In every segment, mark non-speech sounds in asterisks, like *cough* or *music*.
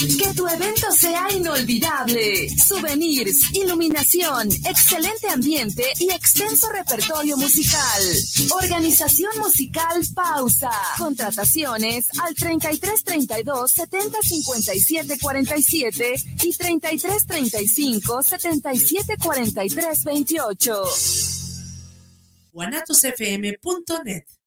Que tu evento sea inolvidable. Souvenirs, iluminación, excelente ambiente y extenso repertorio musical. Organización musical Pausa. Contrataciones al 33 32 70 57 47 y 33 35 77 43 28. guanatosfm.net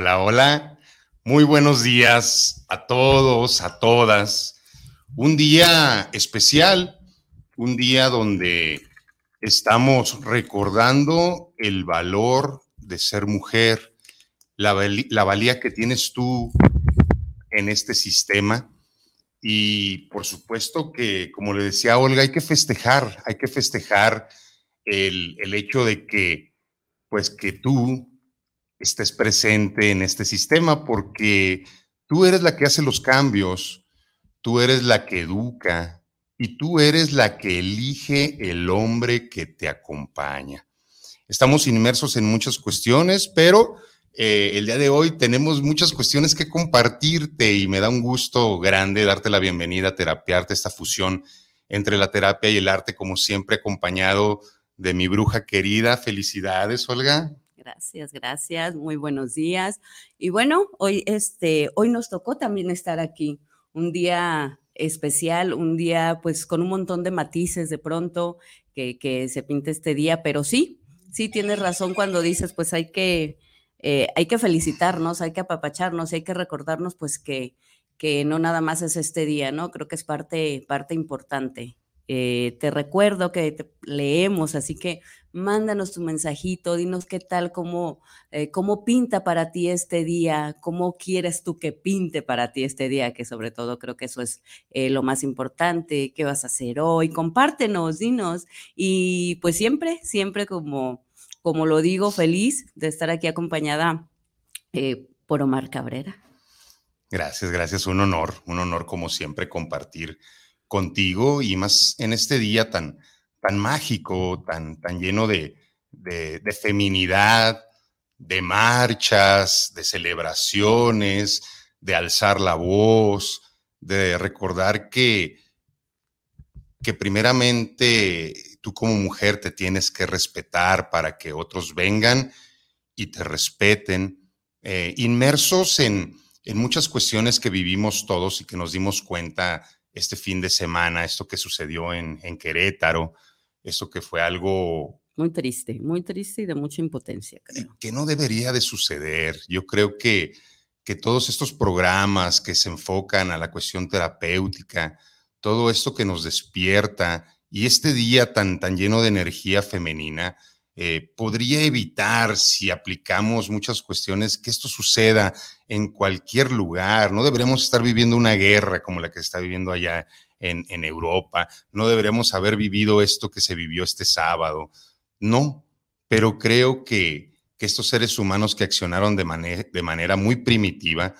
Hola, hola. Muy buenos días a todos, a todas. Un día especial, un día donde estamos recordando el valor de ser mujer, la, valía que tienes tú en este sistema. Y por supuesto que, como le decía Olga, hay que festejar, hay que festejar el, el hecho de que, pues que tú estés presente en este sistema, porque tú eres la que hace los cambios, tú eres la que educa y tú eres la que elige el hombre que te acompaña. Estamos inmersos en muchas cuestiones, pero eh, el día de hoy tenemos muchas cuestiones que compartirte y me da un gusto grande darte la bienvenida Terapiarte, esta fusión entre la terapia y el arte, como siempre, acompañado de mi bruja querida. Felicidades, Olga. Gracias, gracias. Muy buenos días. Y bueno, hoy, este, hoy nos tocó también estar aquí. Un día especial, un día pues con un montón de matices de pronto que, que se pinta este día, pero sí, sí tienes razón cuando dices pues hay que, eh, hay que felicitarnos, hay que apapacharnos, hay que recordarnos pues que, que no nada más es este día, ¿no? Creo que es parte, parte importante. Eh, te recuerdo que leemos, así que mándanos tu mensajito, dinos qué tal, cómo, eh, cómo pinta para ti este día, cómo quieres tú que pinte para ti este día, que sobre todo creo que eso es eh, lo más importante, qué vas a hacer hoy, compártenos, dinos. Y pues siempre, siempre como, como lo digo, feliz de estar aquí acompañada por Omar Cabrera. Gracias, gracias. Un honor, un honor como siempre compartir contigo y más en este día tan, tan mágico, tan, tan lleno de, de, de feminidad, de marchas, de celebraciones, de alzar la voz, de recordar que, que primeramente tú como mujer te tienes que respetar para que otros vengan y te respeten, eh, inmersos en, en muchas cuestiones que vivimos todos y que nos dimos cuenta este fin de semana, esto que sucedió en, en Querétaro, esto que fue algo Muy triste, muy triste y de mucha impotencia, creo. que no debería de suceder. Yo creo que, que todos estos programas que se enfocan a la cuestión terapéutica, todo esto que nos despierta y este día tan, tan lleno de energía femenina, eh, podría evitar si aplicamos muchas cuestiones que esto suceda en cualquier lugar. No deberíamos estar viviendo una guerra como la que se está viviendo allá en, en Europa. No deberíamos haber vivido esto que se vivió este sábado. No, pero creo que, que estos seres humanos que accionaron de, mane- de manera muy primitiva,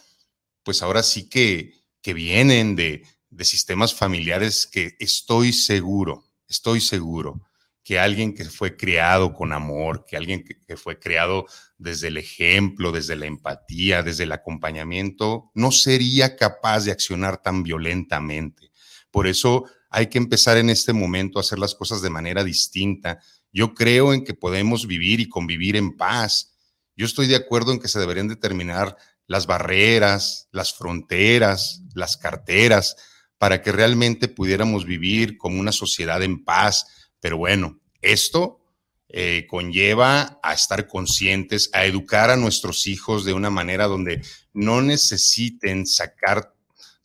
pues ahora sí que, que vienen de, de sistemas familiares que estoy seguro, estoy seguro que alguien que fue criado con amor, que alguien que, que fue criado desde el ejemplo, desde la empatía, desde el acompañamiento, no sería capaz de accionar tan violentamente. Por eso hay que empezar en este momento a hacer las cosas de manera distinta. Yo creo en que podemos vivir y convivir en paz. Yo estoy de acuerdo en que se deberían determinar las barreras, las fronteras, las carteras, para que realmente pudiéramos vivir como una sociedad en paz. Pero bueno, esto eh, conlleva a estar conscientes, a educar a nuestros hijos de una manera donde no necesiten sacar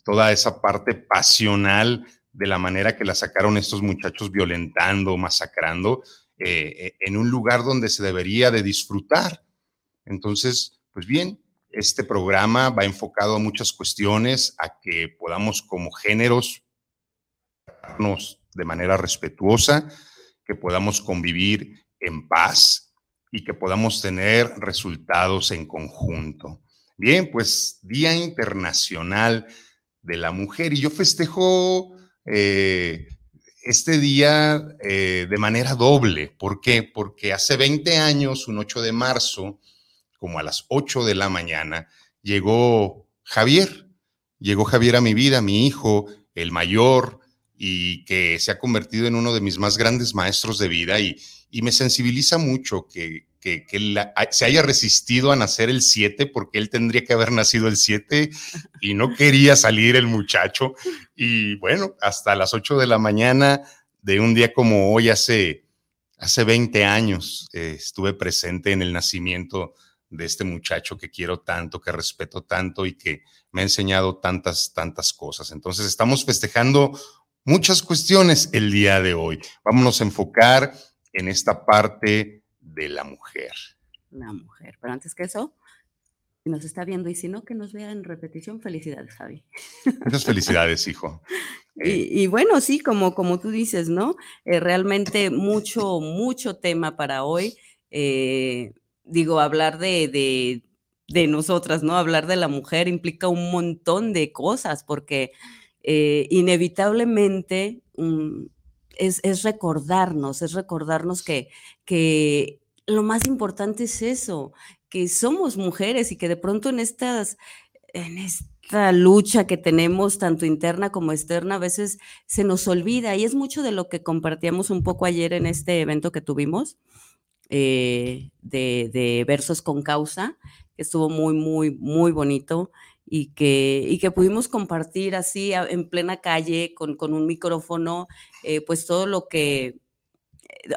toda esa parte pasional de la manera que la sacaron estos muchachos violentando, masacrando, eh, eh, en un lugar donde se debería de disfrutar. Entonces, pues bien, este programa va enfocado a muchas cuestiones, a que podamos como géneros de manera respetuosa, que podamos convivir en paz y que podamos tener resultados en conjunto. Bien, pues Día Internacional de la Mujer y yo festejo eh, este día eh, de manera doble. ¿Por qué? Porque hace 20 años, un 8 de marzo, como a las 8 de la mañana, llegó Javier. Llegó Javier a mi vida, mi hijo, el mayor, y que se ha convertido en uno de mis más grandes maestros de vida y, me sensibiliza mucho que, que, se haya resistido a nacer el 7 porque él tendría que haber nacido el 7 y no quería salir el muchacho. Y bueno, hasta las 8 de la mañana de un día como hoy, hace, hace 20 años, eh, estuve presente en el nacimiento de este muchacho que quiero tanto, que respeto tanto y que me ha enseñado tantas, tantas cosas. Entonces, estamos festejando muchas cuestiones el día de hoy. Vámonos a enfocar en esta parte de la mujer. La mujer. Pero antes que eso, si nos está viendo y si no, que nos vea en repetición, felicidades, Javi. Muchas felicidades, hijo. *laughs* Y, bueno, sí, como, como tú dices, ¿no? Eh, realmente mucho, mucho tema para hoy. Eh, digo, hablar de, de, nosotras, ¿no? Hablar de la mujer implica un montón de cosas porque eh, inevitablemente mm, es, recordarnos, es recordarnos que, lo más importante es eso, que somos mujeres y que de pronto en estas, en esta lucha que tenemos, tanto interna como externa, a veces se nos olvida y es mucho de lo que compartíamos un poco ayer en este evento que tuvimos, eh, de, versos con causa, que estuvo muy, muy, muy bonito y que, y que pudimos compartir así en plena calle con, con un micrófono, eh, pues todo lo que,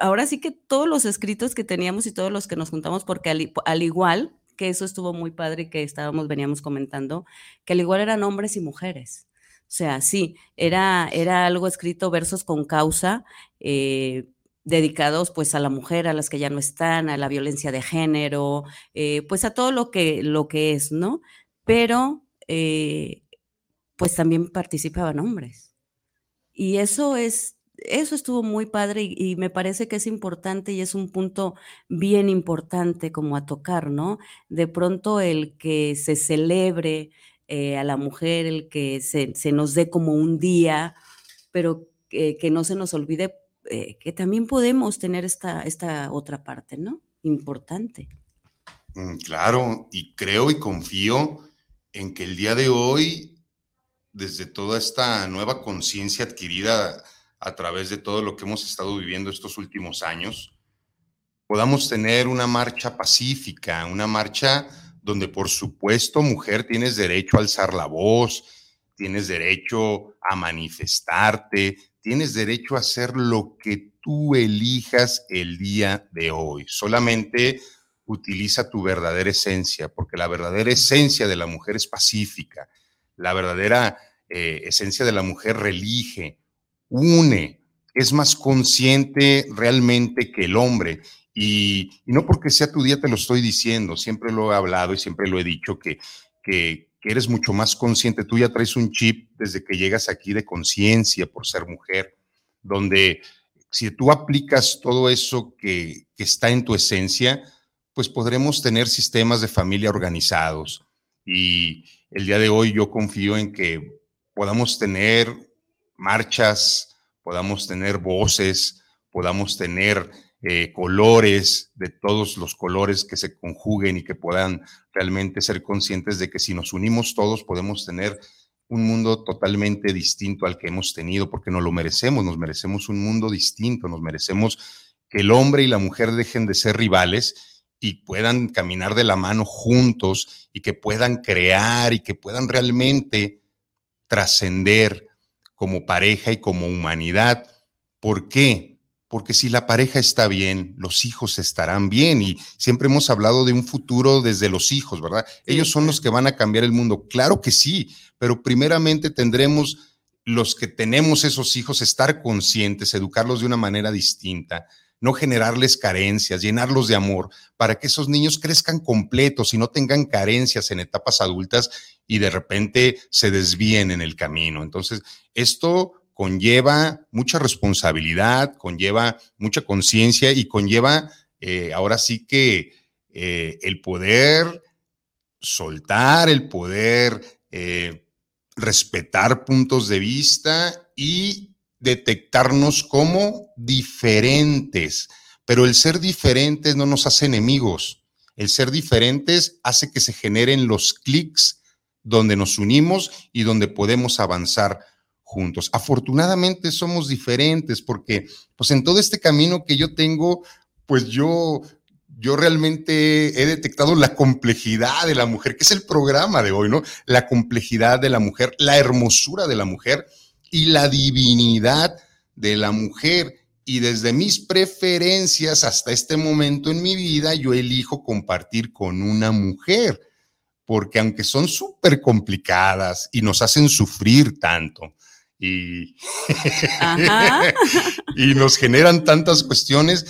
ahora sí que todos los escritos que teníamos y todos los que nos juntamos, porque al, igual, que eso estuvo muy padre que estábamos, veníamos comentando, que al igual eran hombres y mujeres. O sea, sí, era, era algo escrito versos con causa, eh, dedicados pues a la mujer, a las que ya no están, a la violencia de género, eh, pues a todo lo que, lo que es, ¿no? Pero eh, pues también participaban hombres. Y eso es, eso estuvo muy padre y, me parece que es importante y es un punto bien importante como a tocar, ¿no? De pronto el que se celebre eh, a la mujer, el que se, nos dé como un día, pero que no se nos olvide eh, que también podemos tener esta, esta otra parte, ¿no? Importante. Mm, claro, y creo y confío en que el día de hoy, desde toda esta nueva conciencia adquirida a través de todo lo que hemos estado viviendo estos últimos años, podamos tener una marcha pacífica, una marcha donde por supuesto, mujer, tienes derecho a alzar la voz, tienes derecho a manifestarte, tienes derecho a hacer lo que tú elijas el día de hoy. Solamente utiliza tu verdadera esencia, porque la verdadera esencia de la mujer es pacífica. La verdadera eh, esencia de la mujer relige, une, es más consciente realmente que el hombre. Y, no porque sea tu día te lo estoy diciendo, siempre lo he hablado y siempre lo he dicho, que, que, eres mucho más consciente. Tú ya traes un chip desde que llegas aquí de conciencia por ser mujer, donde si tú aplicas todo eso que, está en tu esencia, pues podremos tener sistemas de familia organizados. Y el día de hoy yo confío en que podamos tener marchas, podamos tener voces, podamos tener eh, colores, de todos los colores que se conjuguen y que puedan realmente ser conscientes de que si nos unimos todos podemos tener un mundo totalmente distinto al que hemos tenido, porque no lo merecemos, nos merecemos un mundo distinto, nos merecemos que el hombre y la mujer dejen de ser rivales y puedan caminar de la mano juntos y que puedan crear y que puedan realmente trascender como pareja y como humanidad. ¿Por qué? Porque si la pareja está bien, los hijos estarán bien y siempre hemos hablado de un futuro desde los hijos, ¿verdad? Ellos son los que van a cambiar el mundo. Claro que sí, pero primeramente tendremos los que tenemos esos hijos estar conscientes, educarlos de una manera distinta, no generarles carencias, llenarlos de amor, para que esos niños crezcan completos y no tengan carencias en etapas adultas y de repente se desvíen en el camino. Entonces, esto conlleva mucha responsabilidad, conlleva mucha conciencia y conlleva eh, ahora sí que eh, el poder soltar, el poder eh, respetar puntos de vista y detectarnos como diferentes. Pero el ser diferentes no nos hace enemigos. El ser diferentes hace que se generen los clics donde nos unimos y donde podemos avanzar juntos. Afortunadamente somos diferentes porque pues en todo este camino que yo tengo, pues yo yo realmente he detectado la complejidad de la mujer, que es el programa de hoy, ¿no? La complejidad de la mujer, la hermosura de la mujer y la divinidad de la mujer. Y desde mis preferencias hasta este momento en mi vida, yo elijo compartir con una mujer, porque aunque son súper complicadas y nos hacen sufrir tanto, y, *laughs* y nos generan tantas cuestiones,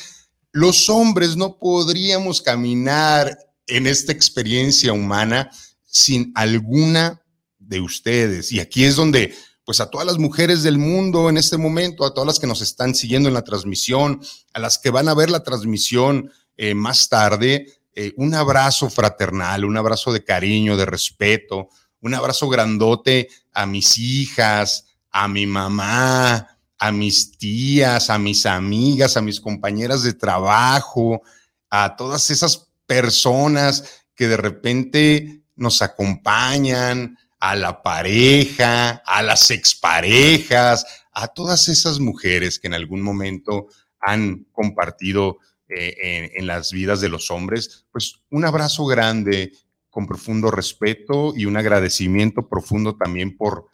los hombres no podríamos caminar en esta experiencia humana sin alguna de ustedes. Y aquí es donde, pues a todas las mujeres del mundo en este momento, a todas las que nos están siguiendo en la transmisión, a las que van a ver la transmisión eh, más tarde, eh, un abrazo fraternal, un abrazo de cariño, de respeto, un abrazo grandote a mis hijas, a mi mamá, a mis tías, a mis amigas, a mis compañeras de trabajo, a todas esas personas que de repente nos acompañan, a la pareja, a las exparejas, a todas esas mujeres que en algún momento han compartido eh, en, las vidas de los hombres, pues un abrazo grande con profundo respeto y un agradecimiento profundo también por,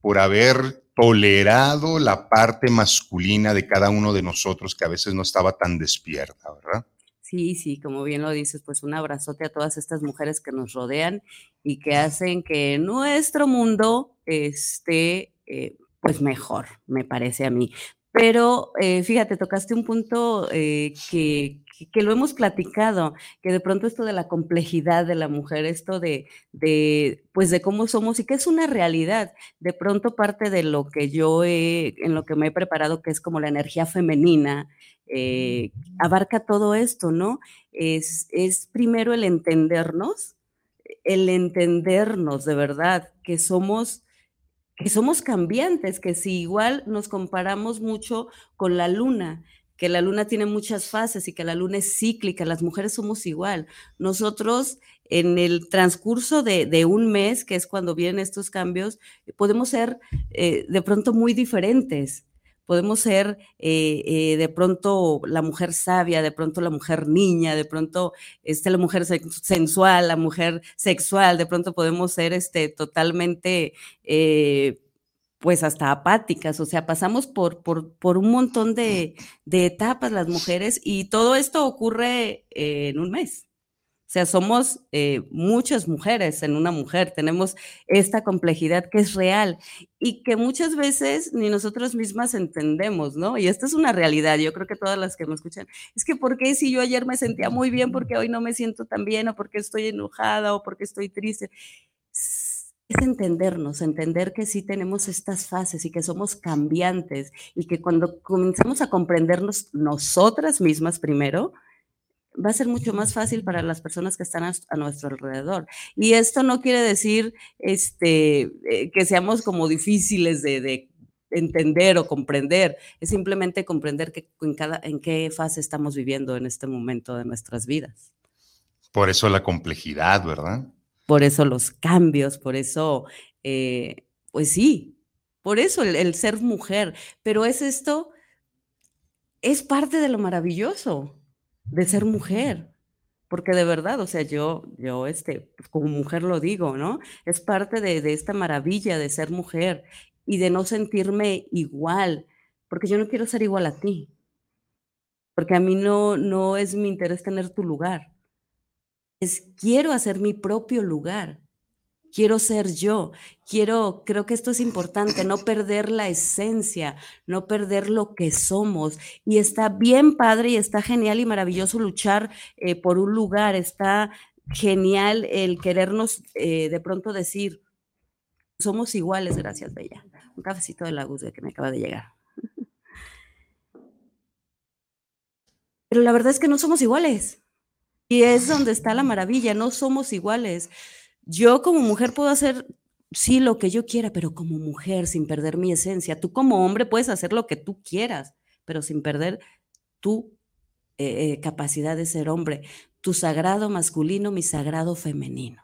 por haber tolerado la parte masculina de cada uno de nosotros que a veces no estaba tan despierta, ¿verdad? Sí, sí, como bien lo dices, pues un abrazote a todas estas mujeres que nos rodean y que hacen que nuestro mundo esté eh, pues mejor, me parece a mí. Pero eh, fíjate, tocaste un punto eh, que, que, lo hemos platicado, que de pronto esto de la complejidad de la mujer, esto de, de, pues de cómo somos y que es una realidad. De pronto parte de lo que yo he, en lo que me he preparado, que es como la energía femenina, eh, abarca todo esto, ¿no? Es, primero el entendernos, el entendernos de verdad, que somos que somos cambiantes, que si igual nos comparamos mucho con la luna, que la luna tiene muchas fases y que la luna es cíclica, las mujeres somos igual. Nosotros en el transcurso de, un mes, que es cuando vienen estos cambios, podemos ser eh, de pronto muy diferentes. Podemos ser eh, eh, de pronto la mujer sabia, de pronto la mujer niña, de pronto este, la mujer sensual, la mujer sexual, de pronto podemos ser este, totalmente pues hasta apáticas, o sea, pasamos por, por, por un montón de, de, etapas las mujeres y todo esto ocurre en un mes. O sea, somos eh, muchas mujeres en una mujer, tenemos esta complejidad que es real y que muchas veces ni nosotras mismas entendemos, ¿no? Y esta es una realidad, yo creo que todas las que me escuchan, es que ¿por qué si yo ayer me sentía muy bien, porque hoy no me siento tan bien o porque estoy enojada o porque estoy triste? es entendernos, entender que sí tenemos estas fases y que somos cambiantes y que cuando comenzamos a comprendernos nosotras mismas primero, va a ser mucho más fácil para las personas que están a, nuestro alrededor. Y esto no quiere decir este, eh, que seamos como difíciles de, entender o comprender, es simplemente comprender que en, cada, en qué fase estamos viviendo en este momento de nuestras vidas. Por eso la complejidad, ¿verdad? por eso los cambios, por eso, eh, pues sí, por eso el, ser mujer, pero es esto, es parte de lo maravilloso de ser mujer. porque de verdad, o sea, yo, yo, este, pues, como mujer lo digo, ¿no? Es parte de, de esta maravilla de ser mujer y de no sentirme igual, porque yo no quiero ser igual a ti, porque a mí no, no es mi interés tener tu lugar, es quiero hacer mi propio lugar quiero ser yo, quiero, creo que esto es importante, no perder la esencia, no perder lo que somos. Y está bien padre y está genial y maravilloso luchar eh, por un lugar, está genial el querernos eh, de pronto decir, somos iguales, gracias, Bella. Un cafecito de la de que me acaba de llegar. Pero la verdad es que no somos iguales. Y es donde está la maravilla, no somos iguales. Yo como mujer puedo hacer, sí, lo que yo quiera, pero como mujer, sin perder mi esencia. Tú como hombre puedes hacer lo que tú quieras, pero sin perder tu eh, eh, capacidad de ser hombre, tu sagrado masculino, mi sagrado femenino.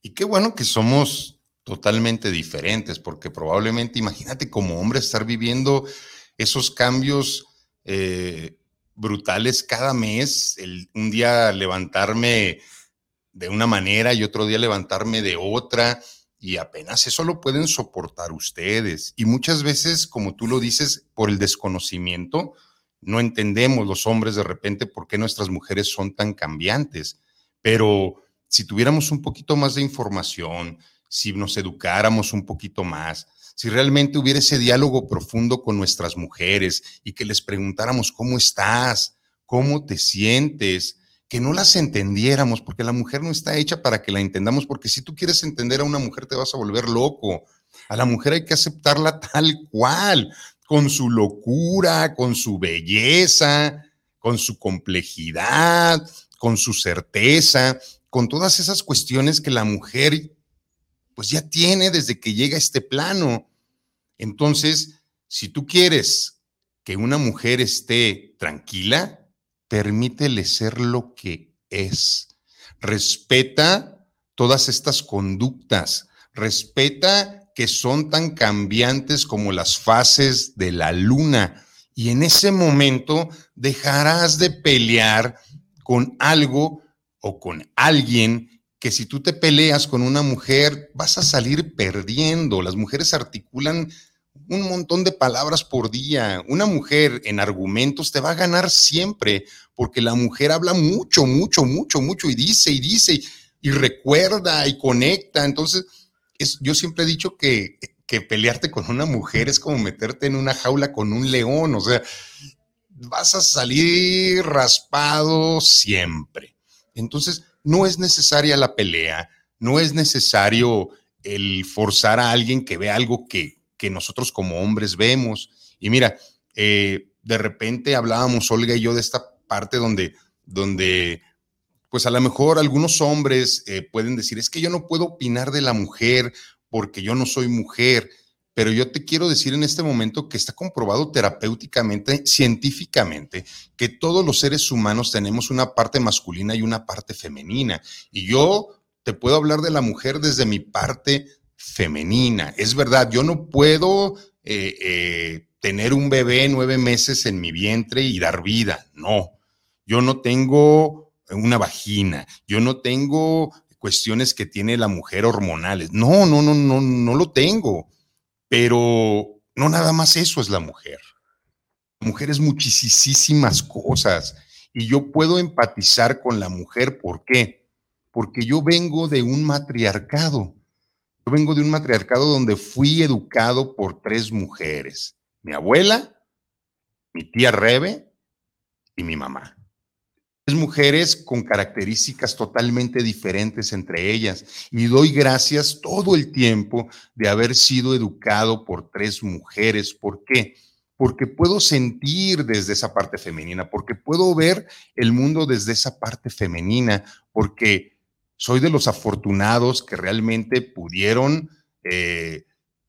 Y qué bueno que somos totalmente diferentes, porque probablemente, imagínate como hombre estar viviendo esos cambios eh, brutales cada mes, el, un día levantarme de una manera y otro día levantarme de otra y apenas eso lo pueden soportar ustedes. Y muchas veces, como tú lo dices, por el desconocimiento, no entendemos los hombres de repente por qué nuestras mujeres son tan cambiantes. Pero si tuviéramos un poquito más de información, si nos educáramos un poquito más, si realmente hubiera ese diálogo profundo con nuestras mujeres y que les preguntáramos cómo estás, cómo te sientes, que no las entendiéramos, porque la mujer no está hecha para que la entendamos, porque si tú quieres entender a una mujer te vas a volver loco. A la mujer hay que aceptarla *laughs* tal cual, con su locura, con su belleza, con su complejidad, con su certeza, con todas esas cuestiones que la mujer pues ya tiene desde que llega a este plano. Entonces, si tú quieres que una mujer esté tranquila, permítele ser lo que es. Respeta todas estas conductas, respeta que son tan cambiantes como las fases de la luna. Y en ese momento dejarás de pelear con algo o con alguien que si tú te peleas con una mujer vas a salir perdiendo. Las mujeres articulan un montón de palabras por día. Una mujer en argumentos te va a ganar siempre, porque la mujer habla mucho, mucho, mucho, mucho y dice y dice y, recuerda y conecta. Entonces, es, yo siempre he dicho que, que pelearte con una mujer es como meterte en una jaula con un león, o sea, vas a salir raspado siempre. Entonces, no es necesaria la pelea, no es necesario el forzar a alguien que vea algo que, que nosotros como hombres vemos. Y mira, eh, de repente hablábamos, Olga y yo, de esta parte donde, donde pues a lo mejor algunos hombres eh, pueden decir, es que yo no puedo opinar de la mujer porque yo no soy mujer, pero yo te quiero decir en este momento que está comprobado terapéuticamente, científicamente, que todos los seres humanos tenemos una parte masculina y una parte femenina. Y yo te puedo hablar de la mujer desde mi parte femenina. Es verdad, yo no puedo eh, eh, tener un bebé nueve meses en mi vientre y dar vida. No, yo no tengo una vagina, yo no tengo cuestiones que tiene la mujer hormonales. No, no, no, no, no lo tengo. Pero no nada más eso es la mujer. La mujer es muchísimas cosas y yo puedo empatizar con la mujer. ¿Por qué? Porque yo vengo de un matriarcado yo vengo de un matriarcado donde fui educado por tres mujeres, mi abuela, mi tía Rebe y mi mamá. Tres mujeres con características totalmente diferentes entre ellas y doy gracias todo el tiempo de haber sido educado por tres mujeres. ¿Por qué? Porque puedo sentir desde esa parte femenina, porque puedo ver el mundo desde esa parte femenina, porque soy de los afortunados que realmente pudieron eh,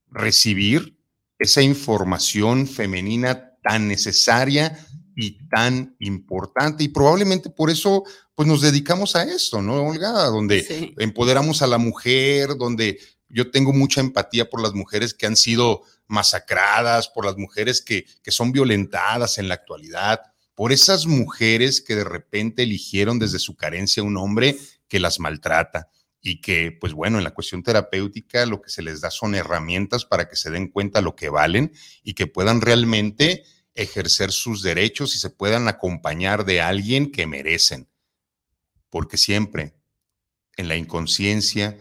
recibir esa información femenina tan necesaria y tan importante. Y probablemente por eso, pues nos dedicamos a esto, ¿no, Olga? Donde empoderamos a la mujer, donde yo tengo mucha empatía por las mujeres que han sido masacradas, por las mujeres que, que son violentadas en la actualidad por esas mujeres que de repente eligieron desde su carencia un hombre que las maltrata y que, pues bueno, en la cuestión terapéutica lo que se les da son herramientas para que se den cuenta lo que valen y que puedan realmente ejercer sus derechos y se puedan acompañar de alguien que merecen. Porque siempre en la inconsciencia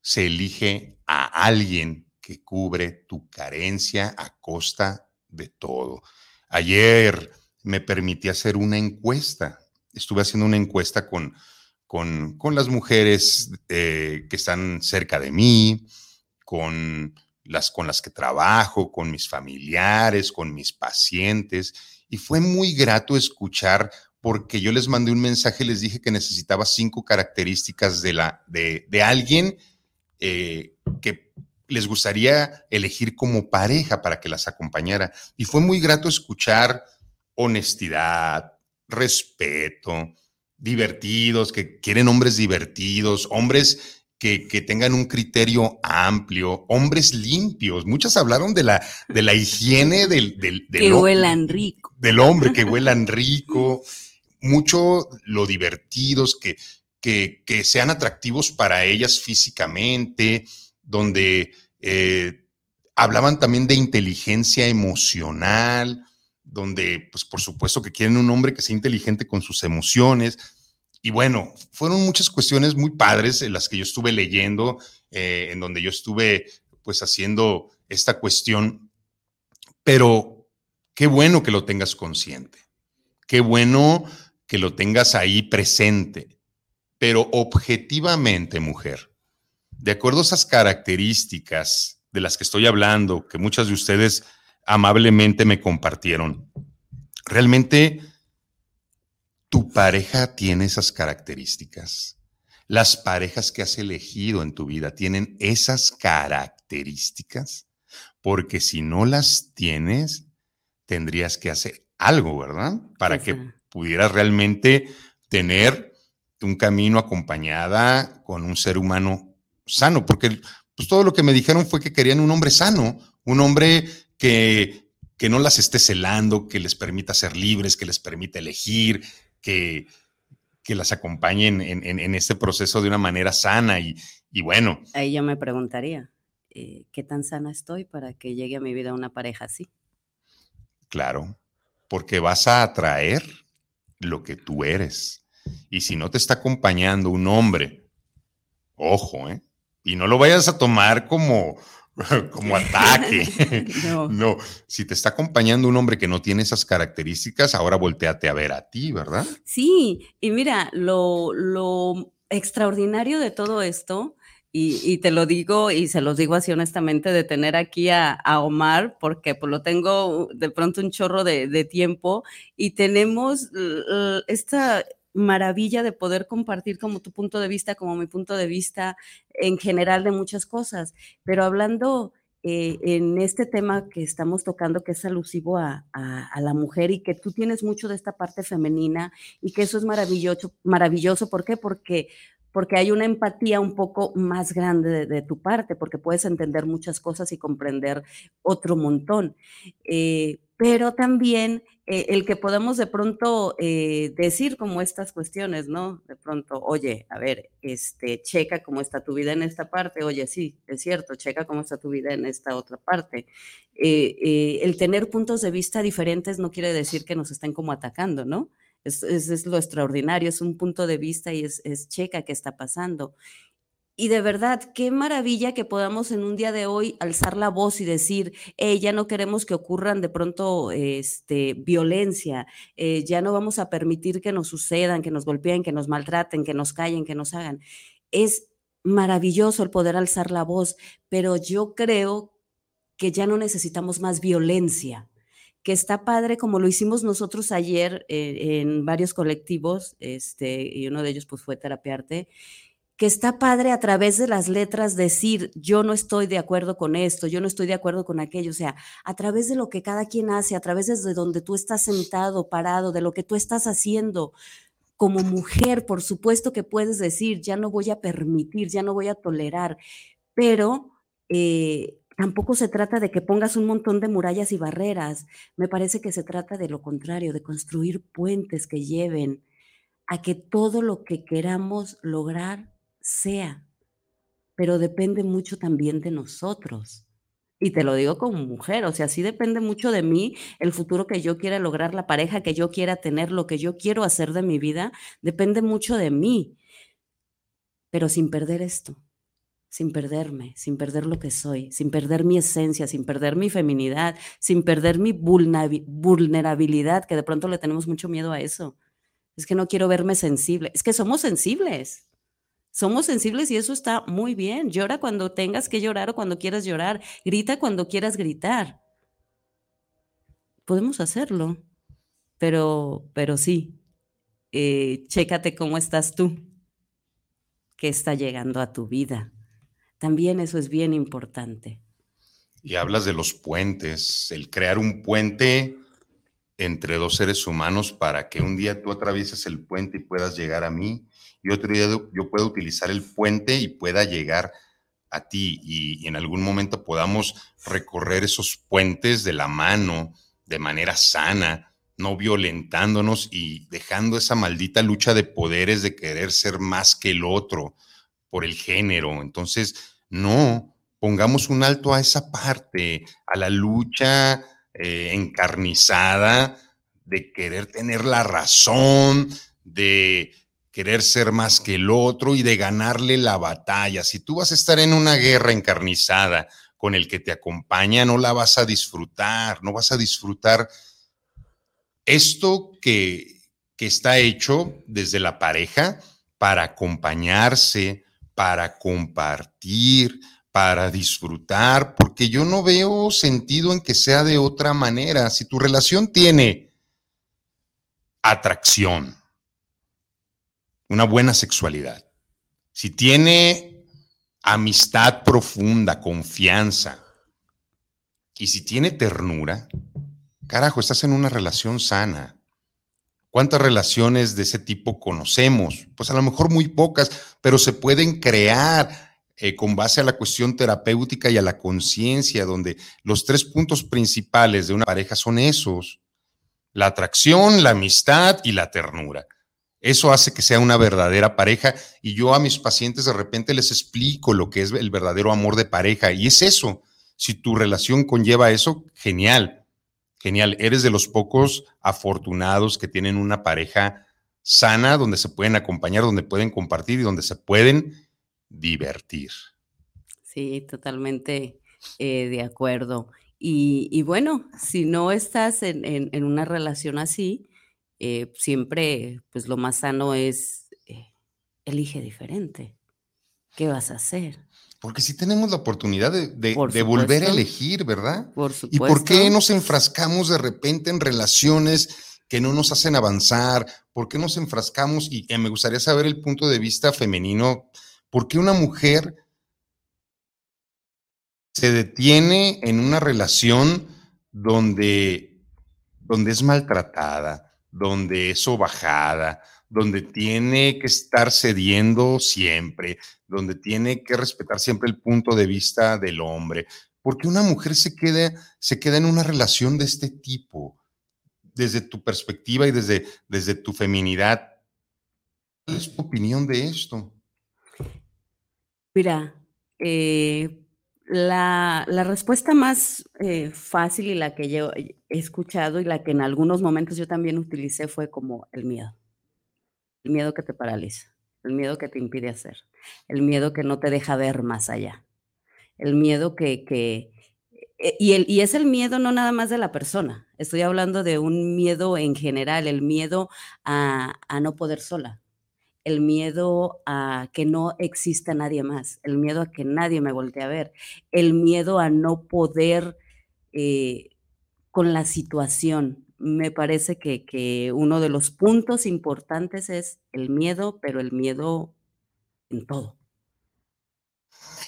se elige a alguien que cubre tu carencia a costa de todo. Ayer me permití hacer una encuesta. Estuve haciendo una encuesta con, con, las mujeres eh, que están cerca de mí, con las con las que trabajo, con mis familiares, con mis pacientes. Y fue muy grato escuchar porque yo les mandé un mensaje, les dije que necesitaba cinco características de, la, de, alguien eh, que les gustaría elegir como pareja para que las acompañara. Y fue muy grato escuchar honestidad, respeto, divertidos, que quieren hombres divertidos, hombres que, tengan un criterio amplio, hombres limpios. Muchas hablaron de la, de la higiene *laughs* del, del, que huelan rico. Del hombre, que huelan rico. Mucho lo divertidos, que, que, que sean atractivos para ellas físicamente, donde eh, hablaban también de inteligencia emocional, donde, pues por supuesto que quieren un hombre que sea inteligente con sus emociones. Y bueno, fueron muchas cuestiones muy padres en las que yo estuve leyendo, eh, en donde yo estuve pues haciendo esta cuestión, pero qué bueno que lo tengas consciente, qué bueno que lo tengas ahí presente, pero objetivamente, mujer, de acuerdo a esas características de las que estoy hablando, que muchas de ustedes amablemente me compartieron. Realmente, tu pareja tiene esas características. Las parejas que has elegido en tu vida tienen esas características, porque si no las tienes, tendrías que hacer algo, ¿verdad? Para que pudieras realmente tener un camino acompañada con un ser humano sano, porque pues todo lo que me dijeron fue que querían un hombre sano, un hombre que, que no las esté celando, que les permita ser libres, que les permita elegir, que, que las acompañen en, en, este proceso de una manera sana y, y bueno. Ahí yo me preguntaría, eh, ¿qué tan sana estoy para que llegue a mi vida una pareja así? Claro, porque vas a atraer lo que tú eres. Y si no te está acompañando un hombre, ojo, ¿eh? Y no lo vayas a tomar como, *laughs* como ataque. *laughs* no. si te está acompañando un hombre que no tiene esas características, ahora volteate a ver a ti, ¿verdad? Sí, y mira, lo, lo extraordinario de todo esto, y, te lo digo y se los digo así honestamente, de tener aquí a, Omar, porque pues lo tengo de pronto un chorro de, de tiempo y tenemos esta maravilla de poder compartir como tu punto de vista, como mi punto de vista en general de muchas cosas. Pero hablando eh, en este tema que estamos tocando, que es alusivo a, la mujer y que tú tienes mucho de esta parte femenina y que eso es maravilloso. maravilloso. ¿Por qué? Porque porque hay una empatía un poco más grande de, tu parte, porque puedes entender muchas cosas y comprender otro montón. Eh, pero también eh, el que podamos de pronto eh, decir como estas cuestiones, ¿no? De pronto, oye, a ver, este, checa cómo está tu vida en esta parte, oye, sí, es cierto, checa cómo está tu vida en esta otra parte. Eh, el tener puntos de vista diferentes no quiere decir que nos estén como atacando, ¿no? Es, lo extraordinario, es un punto de vista y es, es checa qué está pasando. Y de verdad, qué maravilla que podamos en un día de hoy alzar la voz y decir, ya no queremos que ocurran de pronto este, violencia, eh, ya no vamos a permitir que nos sucedan, que nos golpeen, que nos maltraten, que nos callen, que nos hagan. Es maravilloso el poder alzar la voz, pero yo creo que ya no necesitamos más violencia que está padre, como lo hicimos nosotros ayer eh, en varios colectivos, este, y uno de ellos pues fue Terapiarte, que está padre a través de las letras decir, yo no estoy de acuerdo con esto, yo no estoy de acuerdo con aquello, o sea, a través de lo que cada quien hace, a través de donde tú estás sentado, parado, de lo que tú estás haciendo. Como mujer, por supuesto que puedes decir, ya no voy a permitir, ya no voy a tolerar, pero eh, tampoco se trata de que pongas un montón de murallas y barreras. Me parece que se trata de lo contrario, de construir puentes que lleven a que todo lo que queramos lograr sea. Pero depende mucho también de nosotros. Y te lo digo como mujer, o sea, sí depende mucho de mí el futuro que yo quiera lograr, la pareja que yo quiera tener, lo que yo quiero hacer de mi vida, depende mucho de mí. Pero sin perder esto, sin perderme, sin perder lo que soy, sin perder mi esencia, sin perder mi feminidad, sin perder mi vulnerabilidad, que de pronto le tenemos mucho miedo a eso. Es que no quiero verme sensible. Es que somos sensibles. Somos sensibles y eso está muy bien. Llora cuando tengas que llorar o cuando quieras llorar. Grita cuando quieras gritar. Podemos hacerlo, pero, pero sí, eh, chécate cómo estás tú, qué está llegando a tu vida. También eso es bien importante. Y hablas de los puentes, el crear un puente entre dos seres humanos para que un día tú atravieses el puente y puedas llegar a mí y otro día yo pueda utilizar el puente y pueda llegar a ti y, en algún momento podamos recorrer esos puentes de la mano de manera sana, no violentándonos y dejando esa maldita lucha de poderes de querer ser más que el otro por el género. Entonces, no, pongamos un alto a esa parte, a la lucha eh, encarnizada de querer tener la razón, de querer ser más que el otro y de ganarle la batalla. Si tú vas a estar en una guerra encarnizada con el que te acompaña, no la vas a disfrutar, no vas a disfrutar esto que, que está hecho desde la pareja para acompañarse, para compartir, para disfrutar, porque yo no veo sentido en que sea de otra manera. Si tu relación tiene atracción, una buena sexualidad, si tiene amistad profunda, confianza, y si tiene ternura, carajo, estás en una relación sana. ¿Cuántas relaciones de ese tipo conocemos? Pues a lo mejor muy pocas, pero se pueden crear eh, con base a la cuestión terapéutica y a la conciencia, donde los tres puntos principales de una pareja son esos, la atracción, la amistad y la ternura. Eso hace que sea una verdadera pareja y yo a mis pacientes de repente les explico lo que es el verdadero amor de pareja y es eso. Si tu relación conlleva eso, genial, genial. Eres de los pocos afortunados que tienen una pareja sana donde se pueden acompañar, donde pueden compartir y donde se pueden divertir. Sí, totalmente eh, de acuerdo. Y, bueno, si no estás en una relación así, eh, siempre, pues lo más sano es, eh, elige diferente. ¿Qué vas a hacer? Porque si tenemos la oportunidad de, volver a elegir, ¿verdad? Por ¿Y por qué nos enfrascamos de repente en relaciones que no nos hacen avanzar? ¿Por qué nos enfrascamos? Y me gustaría saber el punto de vista femenino. ¿Por qué una mujer se detiene en una relación donde, donde es maltratada, donde es bajada, donde tiene que estar cediendo siempre, donde tiene que respetar siempre el punto de vista del hombre. Porque una mujer se queda, se queda en una relación de este tipo, desde tu perspectiva y desde, desde tu feminidad. ¿Cuál es tu opinión de esto? Mira, eh, la, respuesta más eh, fácil y la que yo he escuchado y la que en algunos momentos yo también utilicé fue como el miedo. El miedo que te paraliza, el miedo que te impide hacer, el miedo que no te deja ver más allá, el miedo que... que eh, y, el, y es el miedo no nada más de la persona, estoy hablando de un miedo en general, el miedo a, a no poder sola, el miedo a que no exista nadie más, el miedo a que nadie me voltee a ver, el miedo a no poder eh, con la situación. Me parece que, que, uno de los puntos importantes es el miedo, pero el miedo en todo.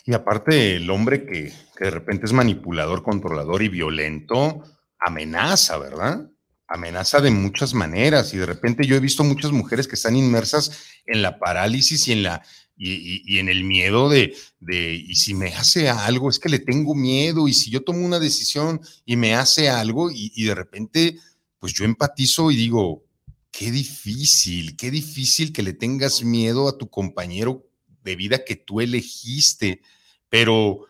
Y aparte, el hombre que, que de repente es manipulador, controlador y violento, amenaza, ¿verdad? Amenaza de muchas maneras y de repente yo he visto muchas mujeres que están inmersas en la parálisis y en la y, en el miedo de, de, y si me hace algo, es que le tengo miedo, y si yo tomo una decisión y me hace algo, y, y de repente, pues yo empatizo y digo, qué difícil, qué difícil que le tengas miedo a tu compañero de vida que tú elegiste, pero,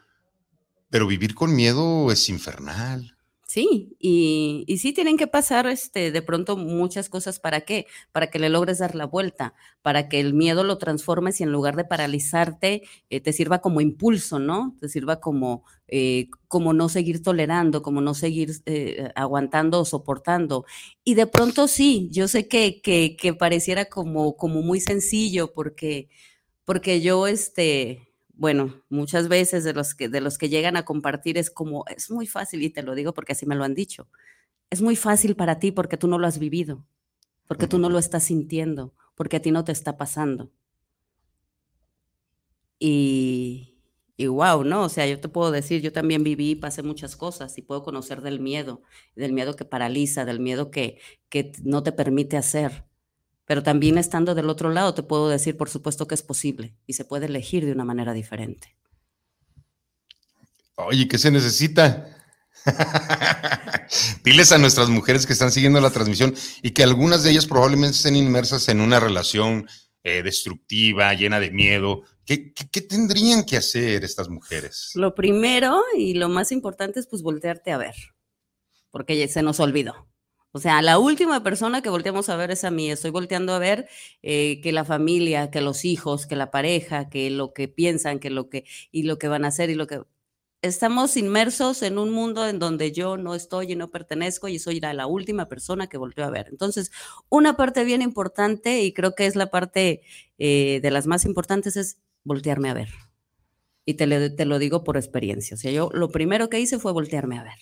pero vivir con miedo es infernal. Sí, y, y, sí tienen que pasar este, de pronto muchas cosas. ¿Para qué? Para que le logres dar la vuelta, para que el miedo lo transformes y en lugar de paralizarte, eh, te sirva como impulso, ¿no? Te sirva como, eh, como no seguir tolerando, como no seguir eh, aguantando o soportando. Y de pronto sí, yo sé que, que, que pareciera como, como muy sencillo porque, porque yo, este, bueno, muchas veces de los que de los que llegan a compartir es como es muy fácil y te lo digo porque así me lo han dicho. Es muy fácil para ti porque tú no lo has vivido, porque tú no lo estás sintiendo, porque a ti no te está pasando. Y y wow, ¿no? O sea, yo te puedo decir, yo también viví, pasé muchas cosas y puedo conocer del miedo, del miedo que paraliza, del miedo que, que no te permite hacer. Pero también estando del otro lado, te puedo decir, por supuesto, que es posible y se puede elegir de una manera diferente. Oye, ¿qué se necesita? *laughs* Diles a nuestras mujeres que están siguiendo la transmisión y que algunas de ellas probablemente estén inmersas en una relación eh, destructiva, llena de miedo. ¿Qué, ¿Qué, tendrían que hacer estas mujeres? Lo primero y lo más importante es pues voltearte a ver, porque se nos olvidó. O sea, la última persona que volteamos a ver es a mí. Estoy volteando a ver eh, que la familia, que los hijos, que la pareja, que lo que piensan, que lo que y lo que van a hacer y lo que estamos inmersos en un mundo en donde yo no estoy y no pertenezco y soy la, última persona que volteo a ver. Entonces, una parte bien importante y creo que es la parte eh, de las más importantes es voltearme a ver. Y te, te lo digo por experiencia. O sea, yo lo primero que hice fue voltearme a ver.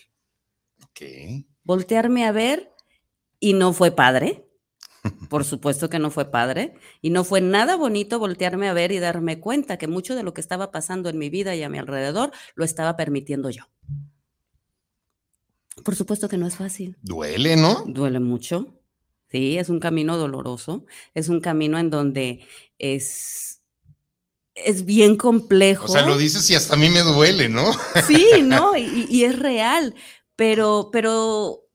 Ok. Voltearme a ver y no fue padre. Por supuesto que no fue padre. Y no fue nada bonito voltearme a ver y darme cuenta que mucho de lo que estaba pasando en mi vida y a mi alrededor lo estaba permitiendo yo. Por supuesto que no es fácil. Duele, ¿no? Duele mucho. Sí, es un camino doloroso. Es un camino en donde es, es bien complejo. O sea, lo dices y hasta a mí me duele, ¿no? Sí, ¿no? Y, y es real. Pero, pero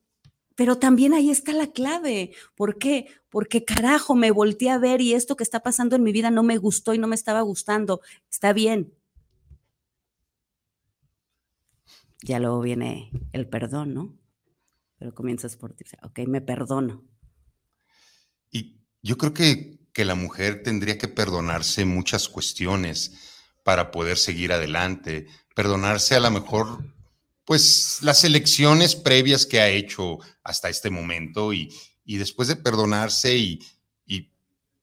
pero también ahí está la clave. ¿Por qué? Porque carajo, me volteé a ver y esto que está pasando en mi vida no me gustó y no me estaba gustando. Está bien. Ya luego viene el perdón, ¿no? Pero comienzas por decir, ok, me perdono. Y yo creo que, que la mujer tendría que perdonarse muchas cuestiones para poder seguir adelante. Perdonarse a lo mejor pues las elecciones previas que ha hecho hasta este momento y, después de perdonarse y,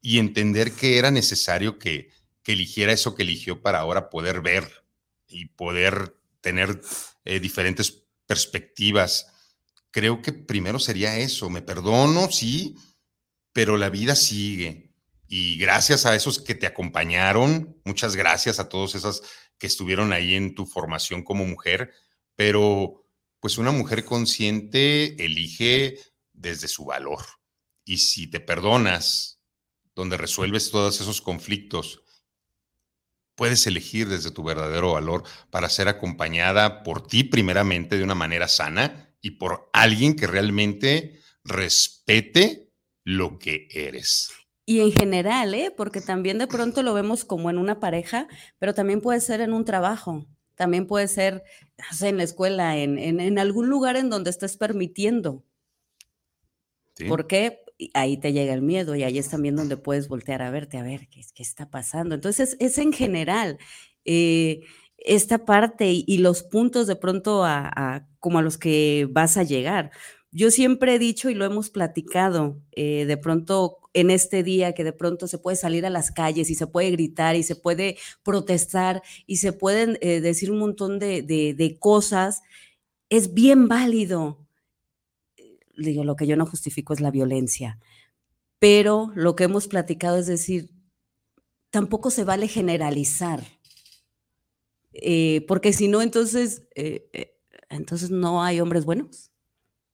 y, entender que era necesario que, que, eligiera eso que eligió para ahora poder ver y poder tener eh, diferentes perspectivas. Creo que primero sería eso, me perdono, sí, pero la vida sigue. Y gracias a esos que te acompañaron, muchas gracias a todos esos que estuvieron ahí en tu formación como mujer, pero pues una mujer consciente elige desde su valor. Y si te perdonas, donde resuelves todos esos conflictos, puedes elegir desde tu verdadero valor para ser acompañada por ti primeramente de una manera sana y por alguien que realmente respete lo que eres. Y en general, ¿eh? porque también de pronto lo vemos como en una pareja, pero también puede ser en un trabajo también puede ser en la escuela, en, algún lugar en donde estés permitiendo. ¿Por qué? Ahí te llega el miedo y ahí es también donde puedes voltear a verte, a ver qué, qué está pasando. Entonces, es en general. Eh, esta parte y, los puntos de pronto a, como a los que vas a llegar. Yo siempre he dicho y lo hemos platicado, eh, de pronto en este día que de pronto se puede salir a las calles y se puede gritar y se puede protestar y se pueden eh, decir un montón de, cosas, es bien válido. Digo, lo que yo no justifico es la violencia, pero lo que hemos platicado es decir, tampoco se vale generalizar, eh, porque si no, entonces, eh, entonces no hay hombres buenos.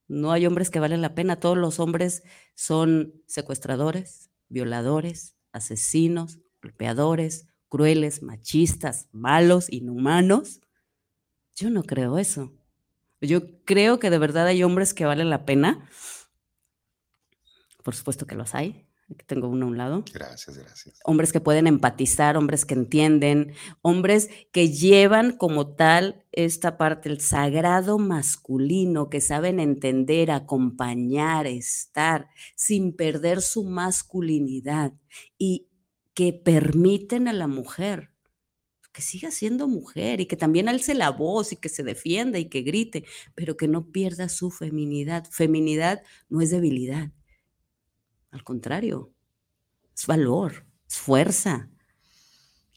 No hay hombres que valen la pena. Todos los hombres son secuestradores, violadores, asesinos, golpeadores, crueles, machistas, malos, inhumanos. Yo no creo eso. Yo creo que de verdad hay hombres que valen la pena. Por supuesto que los hay. Aquí tengo uno a un lado. Gracias, gracias. Hombres que pueden empatizar, hombres que entienden, hombres que llevan como tal esta parte, el sagrado masculino, que saben entender, acompañar, estar, sin perder su masculinidad y que permiten a la mujer que siga siendo mujer y que también alce la voz y que se defienda y que grite, pero que no pierda su feminidad. Feminidad no es debilidad, al contrario, es valor, es fuerza.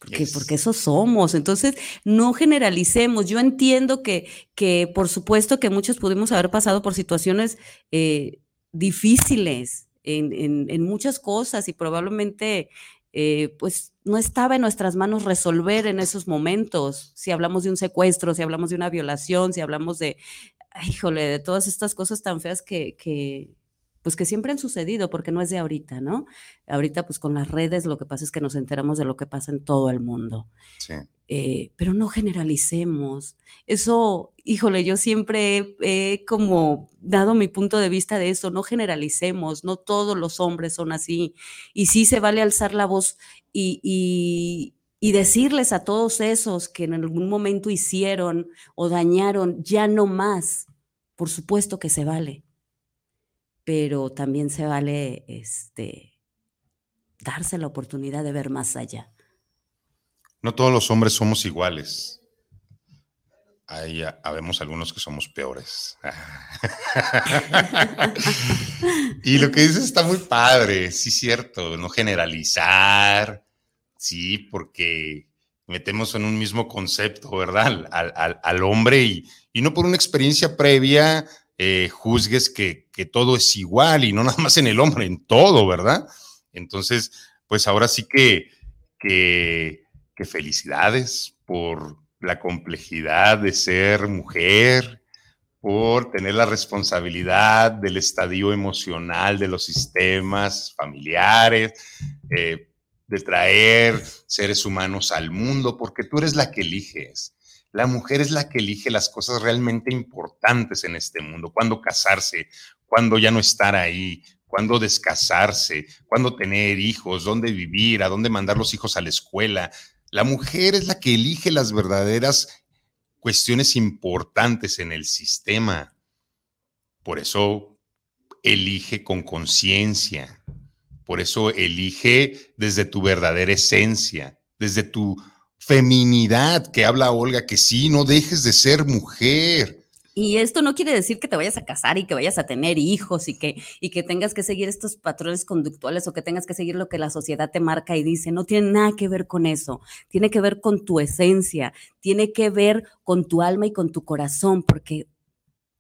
Porque, porque eso somos. Entonces, no generalicemos. Yo entiendo que, que, por supuesto, que muchos pudimos haber pasado por situaciones eh, difíciles en, en, en, muchas cosas y probablemente, eh, pues, no estaba en nuestras manos resolver en esos momentos. Si hablamos de un secuestro, si hablamos de una violación, si hablamos de, híjole, de todas estas cosas tan feas que, que, pues que siempre han sucedido, porque no es de ahorita, ¿no? Ahorita, pues con las redes, lo que pasa es que nos enteramos de lo que pasa en todo el mundo. Sí. Eh, pero no generalicemos. Eso, híjole, yo siempre he, como dado mi punto de vista de eso, no generalicemos, no todos los hombres son así. Y sí se vale alzar la voz y, y, y decirles a todos esos que en algún momento hicieron o dañaron, ya no más. Por supuesto que se vale pero también se vale este, darse la oportunidad de ver más allá. No todos los hombres somos iguales. Ahí habemos algunos que somos peores. *laughs* y lo que dices está muy padre, sí, cierto, no generalizar, sí, porque metemos en un mismo concepto, ¿verdad? Al, al, al hombre y, y no por una experiencia previa eh, juzgues que, que, todo es igual y no nada más en el hombre, en todo, ¿verdad? Entonces, pues ahora sí que, que, felicidades por la complejidad de ser mujer, por tener la responsabilidad del estadio emocional de los sistemas familiares, eh, de traer seres humanos al mundo, porque tú eres la que eliges. La mujer es la que elige las cosas realmente importantes en este mundo, cuándo casarse, cuándo ya no estar ahí, cuándo descasarse, cuándo tener hijos, dónde vivir, a dónde mandar los hijos a la escuela. La mujer es la que elige las verdaderas cuestiones importantes en el sistema. Por eso elige con conciencia, por eso elige desde tu verdadera esencia, desde tu feminidad que habla Olga, que sí, no dejes de ser mujer. Y esto no quiere decir que te vayas a casar y que vayas a tener hijos y que, y que tengas que seguir estos patrones conductuales o que tengas que seguir lo que la sociedad te marca y dice. No tiene nada que ver con eso. Tiene que ver con tu esencia, tiene que ver con tu alma y con tu corazón, porque,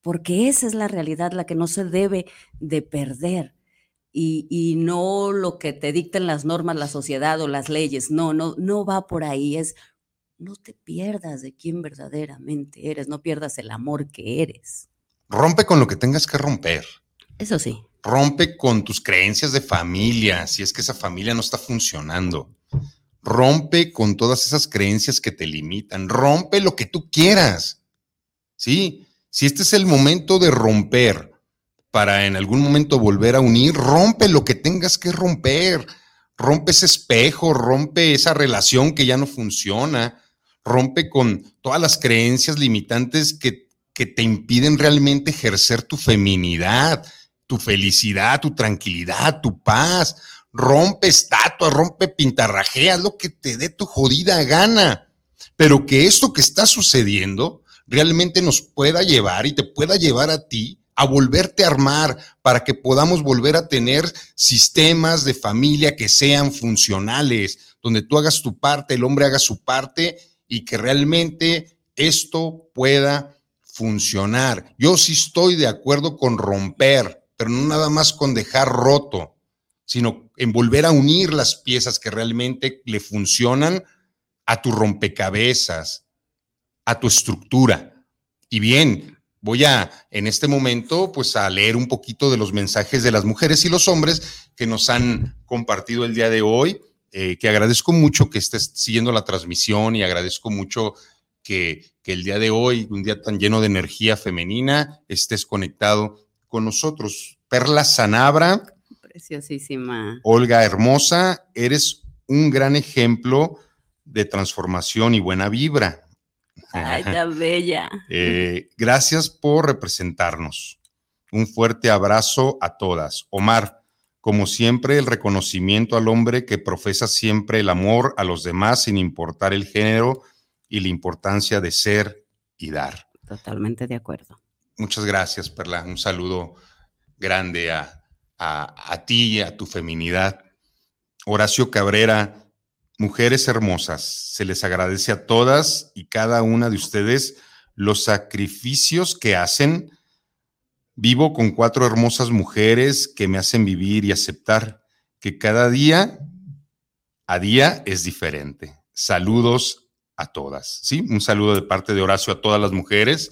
porque esa es la realidad, la que no se debe de perder y, y, no lo que te dicten las normas, la sociedad o las leyes. No, no, no va por ahí. Es no te pierdas de quién verdaderamente eres, no pierdas el amor que eres. Rompe con lo que tengas que romper. Eso sí. Rompe con tus creencias de familia, si es que esa familia no está funcionando. Rompe con todas esas creencias que te limitan. Rompe lo que tú quieras. Sí, si este es el momento de romper para en algún momento volver a unir, rompe lo que tengas que romper, rompe ese espejo, rompe esa relación que ya no funciona, rompe con todas las creencias limitantes que, que te impiden realmente ejercer tu feminidad, tu felicidad, tu tranquilidad, tu paz. Rompe estatuas, rompe pintarrajeas, lo que te dé tu jodida gana. Pero que esto que está sucediendo realmente nos pueda llevar y te pueda llevar a ti a volverte a armar para que podamos volver a tener sistemas de familia que sean funcionales, donde tú hagas tu parte, el hombre haga su parte y que realmente esto pueda funcionar. Yo sí estoy de acuerdo con romper, pero no nada más con dejar roto, sino en volver a unir las piezas que realmente le funcionan a tu rompecabezas, a tu estructura. Y bien, voy a, en este momento, pues a leer un poquito de los mensajes de las mujeres y los hombres que nos han compartido el día de hoy, eh, que agradezco mucho que estés siguiendo la transmisión y agradezco mucho que, que el día de hoy, un día tan lleno de energía femenina, estés conectado con nosotros. Perla Sanabra, Preciosísima. Olga Hermosa, eres un gran ejemplo de transformación y buena vibra. Ay, tan bella. *laughs* Eh, gracias por representarnos. Un fuerte abrazo a todas. Omar, como siempre, el reconocimiento al hombre que profesa siempre el amor a los demás sin importar el género y la importancia de ser y dar. Totalmente de acuerdo. Muchas gracias, Perla. Un saludo grande a, a, a ti y a tu feminidad. Horacio Cabrera, mujeres hermosas, se les agradece a todas y cada una de ustedes los sacrificios que hacen. Vivo con cuatro hermosas mujeres que me hacen vivir y aceptar que cada día a día es diferente. Saludos a todas. Sí, un saludo de parte de Horacio a todas las mujeres.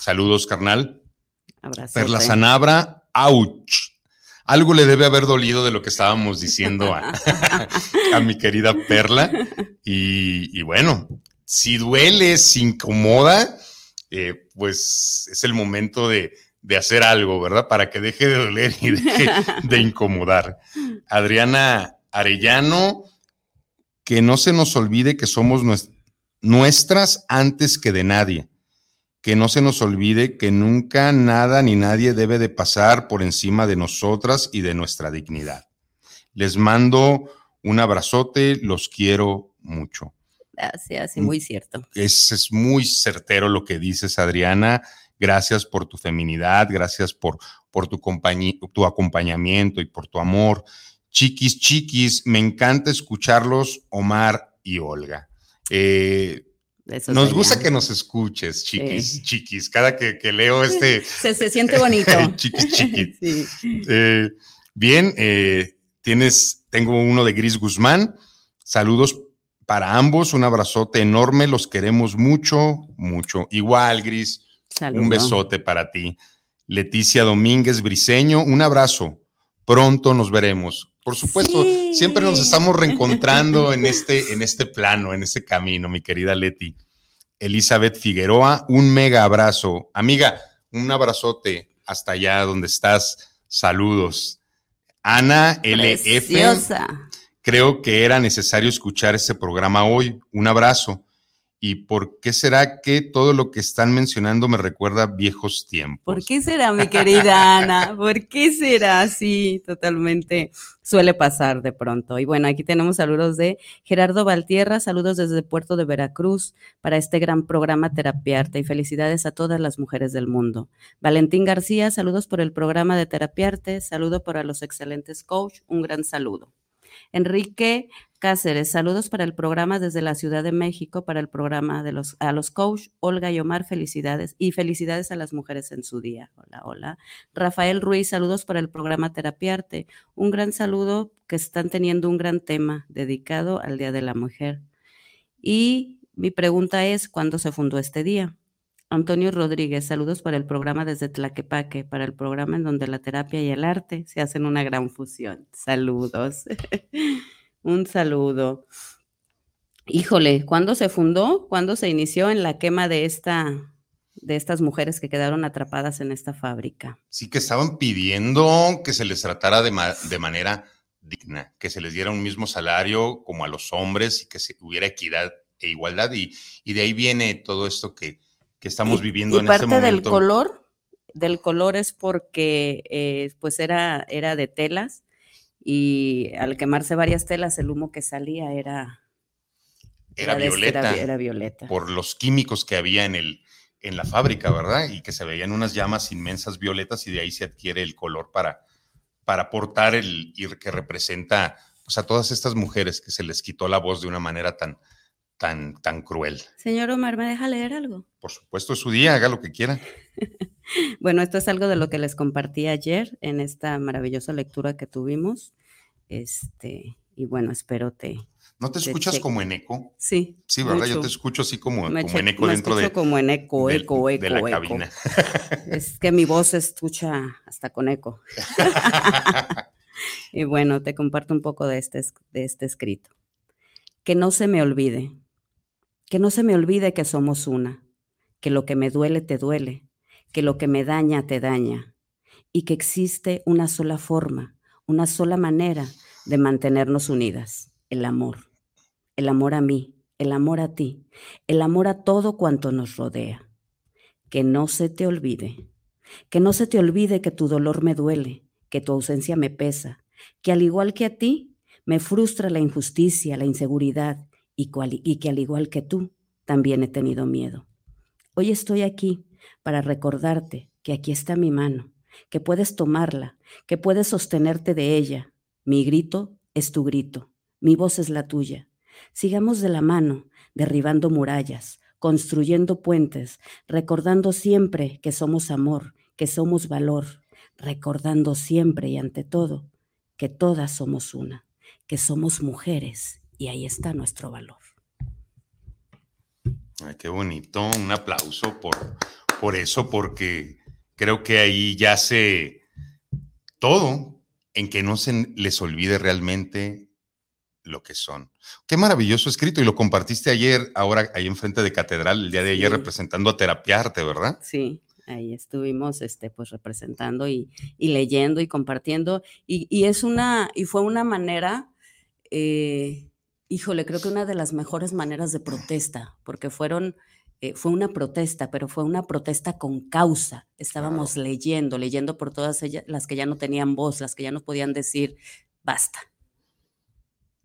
Saludos, carnal. Abrazo. Perla Sanabra, ouch. Algo le debe haber dolido de lo que estábamos diciendo a, *laughs* a mi querida Perla. Y, y bueno, si duele, si incomoda, eh, pues es el momento de, de hacer algo, ¿verdad? Para que deje de doler y deje *laughs* de incomodar. Adriana Arellano, que no se nos olvide que somos nues- nuestras antes que de nadie. Que no se nos olvide que nunca nada ni nadie debe de pasar por encima de nosotras y de nuestra dignidad. Les mando un abrazote, los quiero mucho. Gracias, y Mm. muy cierto. Es, es muy certero lo que dices, Adriana. Gracias por tu feminidad, gracias por, por tu, tu acompañamiento y por tu amor. Chiquis, chiquis, me encanta escucharlos, Omar y Olga. Eh, Eso nos gusta que nos escuches, chiquis, Sí. chiquis. Cada que, que leo este Se, se siente bonito. *laughs* chiquis, chiquis. *laughs* Sí. Eh, bien, eh, tienes, tengo uno de Gris Guzmán. Saludos para ambos, un abrazote enorme, los queremos mucho, mucho. Igual, Gris, Saludo. un besote para ti. Leticia Domínguez Briseño, un abrazo. Pronto nos veremos. Por supuesto, Sí. siempre nos estamos reencontrando *laughs* en este, en este plano, en este camino, mi querida Leti. Elizabeth Figueroa, un mega abrazo. Amiga, un abrazote hasta allá donde estás. Saludos. Ana LF, creo que era necesario escuchar este programa hoy. Un abrazo. ¿Y por qué será que todo lo que están mencionando me recuerda viejos tiempos? ¿Por qué será, mi querida Ana? ¿Por qué será así? Totalmente suele pasar de pronto. Y bueno, aquí tenemos saludos de Gerardo Valtierra, saludos desde Puerto de Veracruz para este gran programa Terapiarte y felicidades a todas las mujeres del mundo. Valentín García, saludos por el programa de Terapiarte, saludo para los excelentes coach, un gran saludo. Enrique Cáceres, saludos para el programa desde la Ciudad de México, para el programa de los, a los coach, Olga y Omar, felicidades y felicidades a las mujeres en su día. Hola, hola. Rafael Ruiz, saludos para el programa Terapiarte. Un gran saludo que están teniendo un gran tema dedicado al Día de la Mujer. Y mi pregunta es, ¿cuándo se fundó este día? Antonio Rodríguez, saludos para el programa desde Tlaquepaque, para el programa en donde la terapia y el arte se hacen una gran fusión. Saludos. *laughs* Un saludo. Híjole, ¿cuándo se fundó? ¿Cuándo se inició en la quema de esta de estas mujeres que quedaron atrapadas en esta fábrica? Sí que estaban pidiendo que se les tratara de, ma- de manera digna, que se les diera un mismo salario como a los hombres y que se, hubiera equidad e igualdad. Y, y de ahí viene todo esto que, que estamos viviendo y en parte este momento. del color, del color es porque eh, pues era, era de telas y al quemarse varias telas el humo que salía era, este, violeta. Era, era violeta. por los químicos que había en, el, en la fábrica, ¿verdad? Y que se veían unas llamas inmensas violetas y de ahí se adquiere el color para, para portar el ir que representa pues, a todas estas mujeres que se les quitó la voz de una manera tan, tan, tan cruel. Señor Omar, ¿me deja leer algo? Por supuesto, es su día, haga lo que quiera. *laughs* Bueno, esto es algo de lo que les compartí ayer en esta maravillosa lectura que tuvimos. Este, y bueno, espero te, ¿No te escuchas como en eco? Sí. Sí, ¿verdad? Yo te escucho así como, Me, como en eco me dentro de, escucho como en eco, del- eco, eco, de la eco. cabina. *laughs* Es que mi voz se escucha hasta con eco. *laughs* y bueno, te comparto un poco de este, es- de este escrito. Que no se me olvide, que no se me olvide que somos una, que lo que me duele te duele, que lo que me daña te daña, y que existe una sola forma, una sola manera de mantenernos unidas, el amor. El amor a mí, el amor a ti, el amor a todo cuanto nos rodea. Que no se te olvide, que no se te olvide que tu dolor me duele, que tu ausencia me pesa, que al igual que a ti, me frustra la injusticia, la inseguridad y, que al igual que tú, también he tenido miedo. Hoy estoy aquí para recordarte que aquí está mi mano, que puedes tomarla, que puedes sostenerte de ella. Mi grito es tu grito, mi voz es la tuya. Sigamos de la mano, derribando murallas, construyendo puentes, recordando siempre que somos amor, que somos valor, recordando siempre y ante todo que todas somos una, que somos mujeres y ahí está nuestro valor. Ay, qué bonito. Un aplauso por, por eso, porque creo que ahí yace todo en que no se les olvide realmente lo que son. Qué maravilloso escrito y lo compartiste ayer, ahora ahí enfrente de Catedral, el día de ayer Sí. representando a Terapiarte, ¿verdad? Sí, ahí estuvimos este, pues representando y, y leyendo y compartiendo. Y, y es una, y fue una manera, eh, híjole, creo que una de las mejores maneras de protesta, porque fueron, eh, fue una protesta, pero fue una protesta con causa. Estábamos leyendo, leyendo por todas ellas, las que ya no tenían voz, las que ya no podían decir, basta.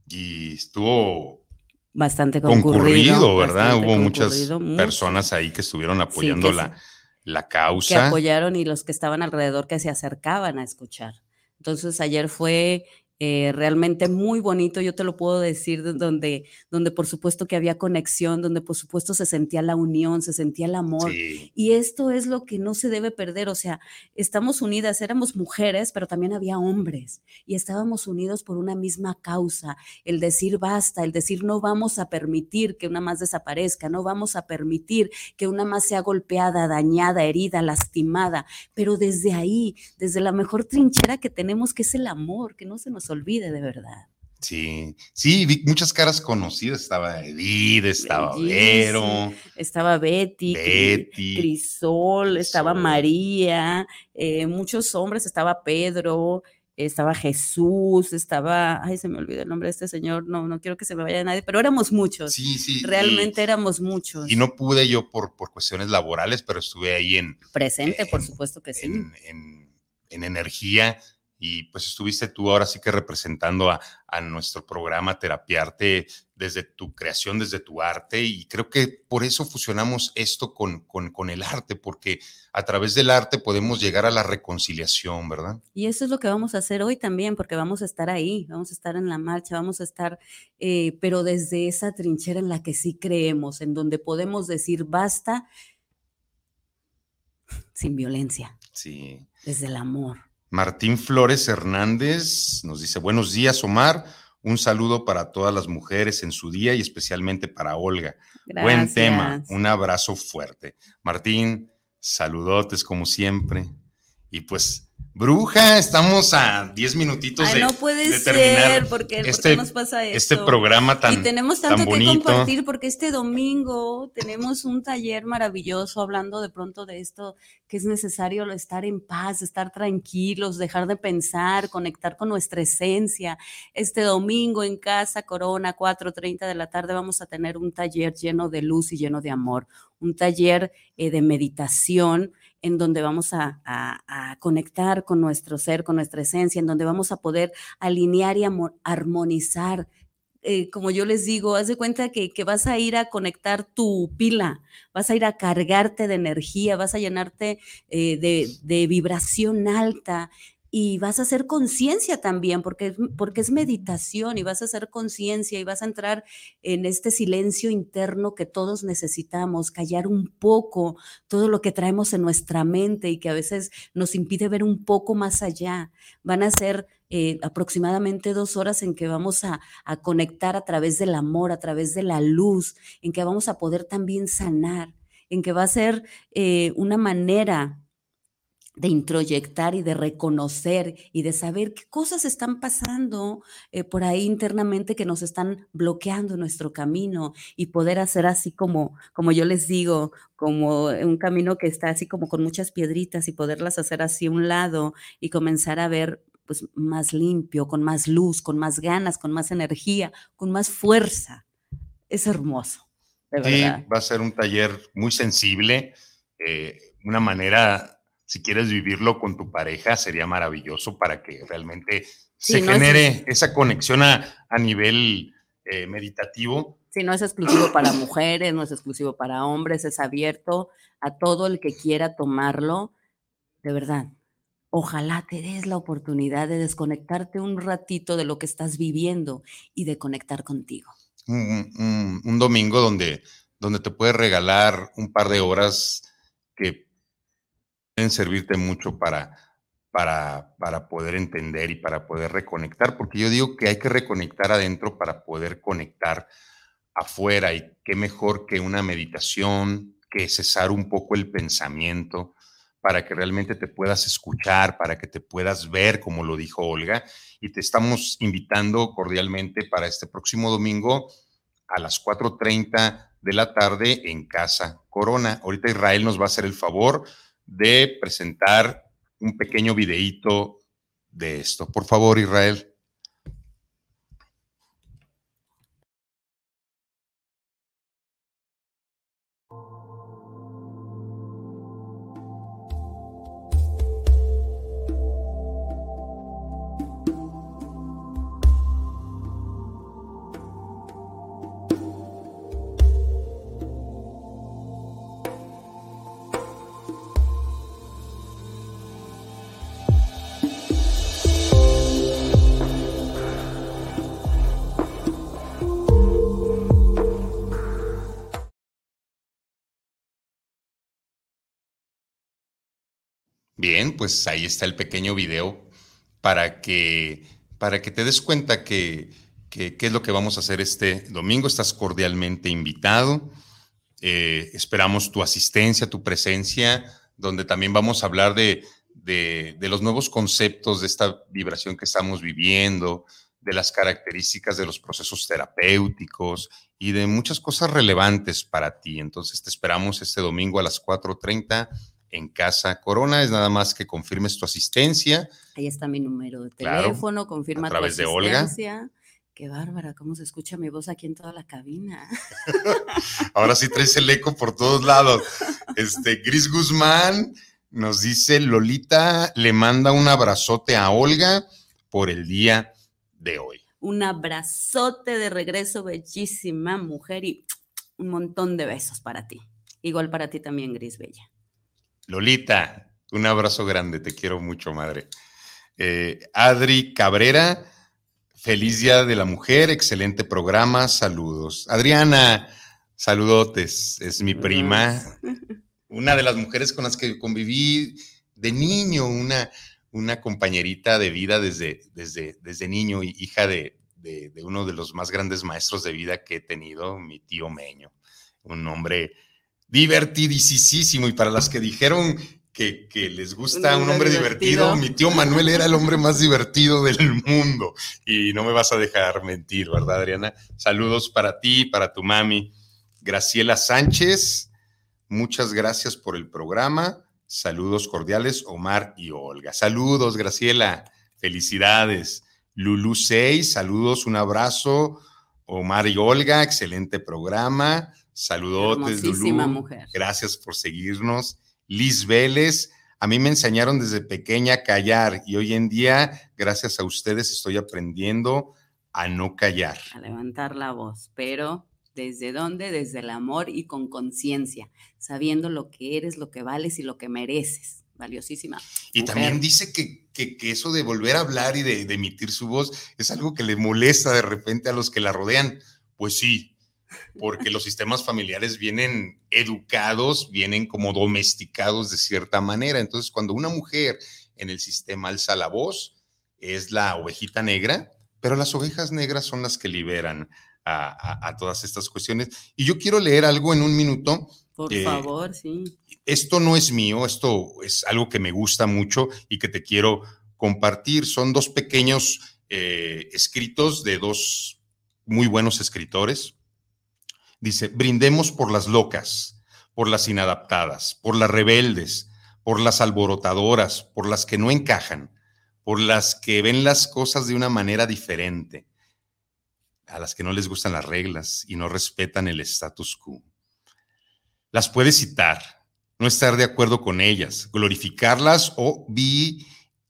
Y estuvo Bastante concurrido. concurrido, ¿verdad? bastante Hubo muchas mucho. personas ahí que estuvieron apoyando que la, sí. la que causa. apoyaron y los que estaban alrededor que se acercaban a escuchar. Entonces ayer fue eh, realmente muy bonito, yo te lo puedo decir, de- donde, donde por supuesto que había conexión, donde por supuesto se sentía la unión, se sentía el amor. Sí, Y esto es lo que no se debe perder, o sea, estamos unidas, éramos mujeres, pero también había hombres y estábamos unidos por una misma causa, el decir basta, el decir no vamos a permitir que una más desaparezca, no vamos a permitir que una más sea golpeada, dañada, herida, lastimada, pero desde ahí, desde la mejor trinchera que tenemos, que es el amor, que no se nos olvide de verdad. sí, sí, vi muchas caras conocidas. Estaba Edith, estaba Bellísimo. Vero, Estaba Betty, Betty. Crisol, estaba. María, eh, muchos hombres, estaba Pedro, estaba Jesús, estaba, ay, se me olvidó el nombre de este señor, no, no quiero que se me vaya nadie, pero éramos muchos, Sí, sí. y- realmente éramos muchos. Y no pude yo por, por cuestiones laborales, pero estuve ahí en, Presente, por supuesto que sí. en, en- en energía y pues estuviste tú ahora sí que representando a, a nuestro programa Terapiarte desde tu creación, desde tu arte y creo que por eso fusionamos esto con, con, con el arte, porque a través del arte podemos llegar a la reconciliación, ¿verdad? Y eso es lo que vamos a hacer hoy también, porque vamos a estar ahí, vamos a estar en la marcha, vamos a estar, eh, pero desde esa trinchera en la que sí creemos, en donde podemos decir basta sin violencia, Sí. desde el amor. Martín Flores Hernández nos dice, buenos días, Omar. Un saludo para todas las mujeres en su día y especialmente para Olga. Buen tema. Un abrazo fuerte. Martín, saludotes como siempre. Y pues, bruja, estamos a 10 minutitos Ay, de, no puede de terminar ser, porque ¿por qué este, nos pasa eso? este programa tan, y tenemos tan tanto que compartir porque este domingo tenemos un taller maravilloso hablando de pronto de esto que es necesario estar en paz, estar tranquilos, dejar de pensar, conectar con nuestra esencia. Este domingo en Casa Corona, 4.30 de la tarde, vamos a tener un taller lleno de luz y lleno de amor, un taller eh, de meditación en donde vamos a, a- conectar con nuestro ser, con nuestra esencia, en donde vamos a poder alinear y armonizar. Eh, como yo les digo, haz de cuenta que, que vas a ir a conectar tu pila, vas a ir a cargarte de energía, vas a llenarte eh, de, de vibración alta y vas a hacer conciencia también, porque, porque es meditación y vas a hacer conciencia y vas a entrar en este silencio interno que todos necesitamos, callar un poco todo lo que traemos en nuestra mente y que a veces nos impide ver un poco más allá. Van a ser eh, aproximadamente dos horas en que vamos a, conectar a través del amor, a través de la luz, en que vamos a poder también sanar, en que va a ser eh, una manera de introyectar y de reconocer y de saber qué cosas están pasando eh, por ahí internamente que nos están bloqueando nuestro camino y poder hacer así como, como yo les digo, como un camino que está así como con muchas piedritas y poderlas hacer así a un lado y comenzar a ver pues más limpio, con más luz, con más ganas, con más energía, con más fuerza. Es hermoso. De sí, va a ser un taller muy sensible, eh, una manera si quieres vivirlo con tu pareja, sería maravilloso para que realmente se genere esa conexión a, nivel eh, meditativo. Sí, no es exclusivo para mujeres, no es exclusivo para hombres, es abierto a todo el que quiera tomarlo. De verdad, ojalá te des la oportunidad de desconectarte un ratito de lo que estás viviendo y de conectar contigo. Un, domingo donde, donde te puedes regalar un par de horas que servirte mucho para, para, para poder entender y para poder reconectar, porque yo digo que hay que reconectar adentro para poder conectar afuera y qué mejor que una meditación, que cesar un poco el pensamiento para que realmente te puedas escuchar, para que te puedas ver, como lo dijo Olga, y te estamos invitando cordialmente para este próximo domingo a las 4.30 de la tarde en Casa Corona. Ahorita Israel nos va a hacer el favor de presentar un pequeño videíto de esto. Por favor, Israel. Bien, pues ahí está el pequeño video para que, para que te des cuenta que, qué es lo que vamos a hacer este domingo. Estás cordialmente invitado. Eh, esperamos tu asistencia, tu presencia, donde también vamos a hablar de, de, los nuevos conceptos de esta vibración que estamos viviendo, de las características de los procesos terapéuticos y de muchas cosas relevantes para ti. Entonces te esperamos este domingo a las 4.30 en Casa Corona. Es nada más que confirmes tu asistencia. Ahí está mi número de teléfono, confirma a través de Olga. Qué bárbara, cómo se escucha mi voz aquí en toda la cabina. *laughs* Ahora sí traes el eco por todos lados. Este, Gris Guzmán nos dice, Lolita le manda un abrazote a Olga por el día de hoy. Un abrazote de regreso, bellísima mujer, y un montón de besos para ti. Igual para ti también, Gris Bella. Lolita, un abrazo grande, te quiero mucho, madre. Eh, Adri Cabrera, feliz Día de la Mujer, excelente programa, saludos. Adriana, saludotes, es mi prima, una de las mujeres con las que conviví de niño, una, una compañerita de vida desde, desde, desde niño, hija de, de, de uno de los más grandes maestros de vida que he tenido, mi tío Meño, un hombre divertidísimo. Y para las que dijeron que, les gusta un, hombre divertido. mi tío Manuel era el hombre más divertido del mundo. Y no me vas a dejar mentir, ¿verdad, Adriana? Saludos para ti, para tu mami. Graciela Sánchez, muchas gracias por el programa. Saludos cordiales, Omar y Olga. Saludos, Graciela. Felicidades. Lulu 6, saludos, un abrazo. Omar y Olga, excelente programa. Saludotes, mujer. Gracias por seguirnos. Liz Vélez, a mí me enseñaron desde pequeña a callar y hoy en día, gracias a ustedes, estoy aprendiendo a no callar. A levantar la voz, pero ¿desde dónde? Desde el amor y con conciencia, sabiendo lo que eres, lo que vales y lo que mereces, valiosísima. Y mujer. también dice que, que- que eso de volver a hablar y de, de emitir su voz es algo que le molesta de repente a los que la rodean. Pues sí, porque los sistemas familiares vienen educados, vienen como domesticados de cierta manera. Entonces, cuando una mujer en el sistema alza la voz, es la ovejita negra, pero las ovejas negras son las que liberan a, a- a todas estas cuestiones. Y yo quiero leer algo en un minuto Por eh, favor, sí. esto no es mío, esto es algo que me gusta mucho y que te quiero compartir. Son dos pequeños eh, escritos de dos muy buenos escritores. Dice, brindemos por las locas, por las inadaptadas, por las rebeldes, por las alborotadoras, por las que no encajan, por las que ven las cosas de una manera diferente, a las que no les gustan las reglas y no respetan el status quo. Las puedes citar, no estar de acuerdo con ellas, glorificarlas o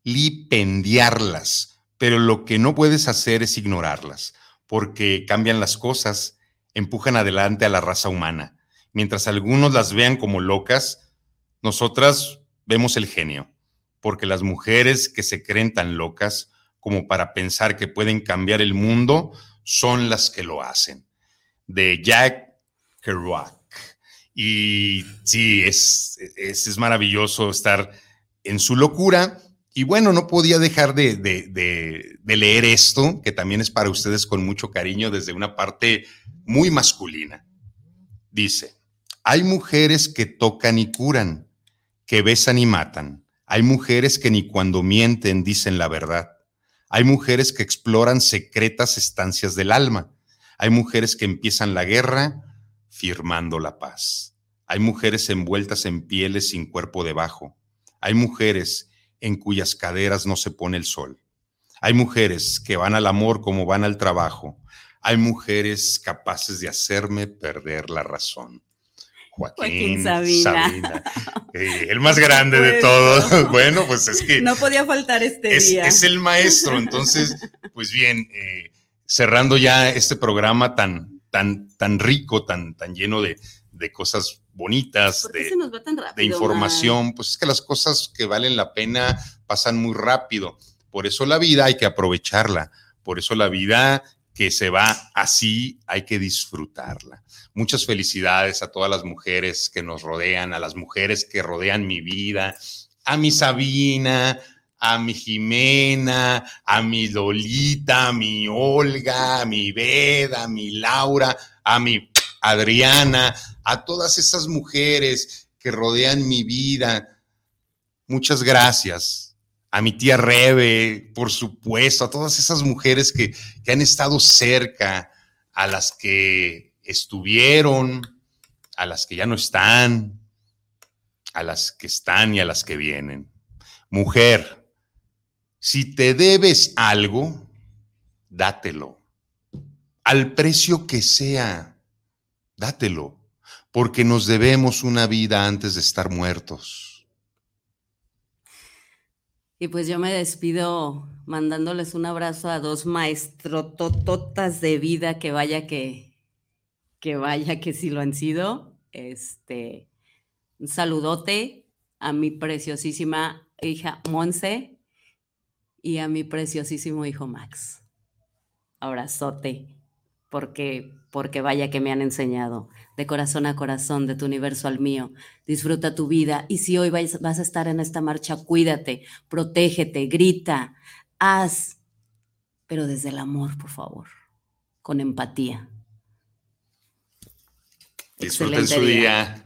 vilipendiarlas, pero lo que no puedes hacer es ignorarlas, porque cambian las cosas, empujan adelante a la raza humana. Mientras algunos las vean como locas, nosotras vemos el genio, porque las mujeres que se creen tan locas como para pensar que pueden cambiar el mundo son las que lo hacen. De Jack Kerouac. Y sí, es, es, es maravilloso estar en su locura. Y bueno, no podía dejar de, de, de, de, leer esto, que también es para ustedes con mucho cariño desde una parte muy masculina. Dice, hay mujeres que tocan y curan, que besan y matan. Hay mujeres que ni cuando mienten dicen la verdad. Hay mujeres que exploran secretas estancias del alma. Hay mujeres que empiezan la guerra firmando la paz. Hay mujeres envueltas en pieles sin cuerpo debajo. Hay mujeres en cuyas caderas no se pone el sol. Hay mujeres que van al amor como van al trabajo. Hay mujeres capaces de hacerme perder la razón. Joaquín, Joaquín Sabina. Sabina. *laughs* Eh, el más grande de todos. *laughs* Bueno, pues es que no podía faltar este es, día. es el maestro. Entonces, pues bien, eh, cerrando ya este programa tan, tan, tan rico, tan, tan lleno de, de cosas bonitas, ¿Por qué de, se nos va tan rápido, de información, pues es que las cosas que valen la pena pasan muy rápido. Por eso la vida hay que aprovecharla. Por eso la vida que se va así hay que disfrutarla. Muchas felicidades a todas las mujeres que nos rodean, a las mujeres que rodean mi vida, a mi Sabina, a mi Jimena, a mi Lolita, a mi Olga, a mi Veda, a mi Laura, a mi Adriana, a todas esas mujeres que rodean mi vida. Muchas gracias. A mi tía Rebe, por supuesto, a todas esas mujeres que, que han estado cerca, a las que estuvieron, a las que ya no están, a las que están y a las que vienen. Mujer, si te debes algo, dátelo. Al precio que sea, dátelo, porque nos debemos una vida antes de estar muertos. Y pues yo me despido mandándoles un abrazo a dos maestrotototas de vida que vaya que, que vaya que sí lo han sido. Este, un saludote a mi preciosísima hija Monse y a mi preciosísimo hijo Max. Abrazote, porque, porque vaya que me han enseñado de corazón a corazón, de tu universo al mío. Disfruta tu vida y si hoy vas, vas a estar en esta marcha, cuídate, protégete, grita, haz, pero desde el amor, por favor, con empatía. Disfruten su día.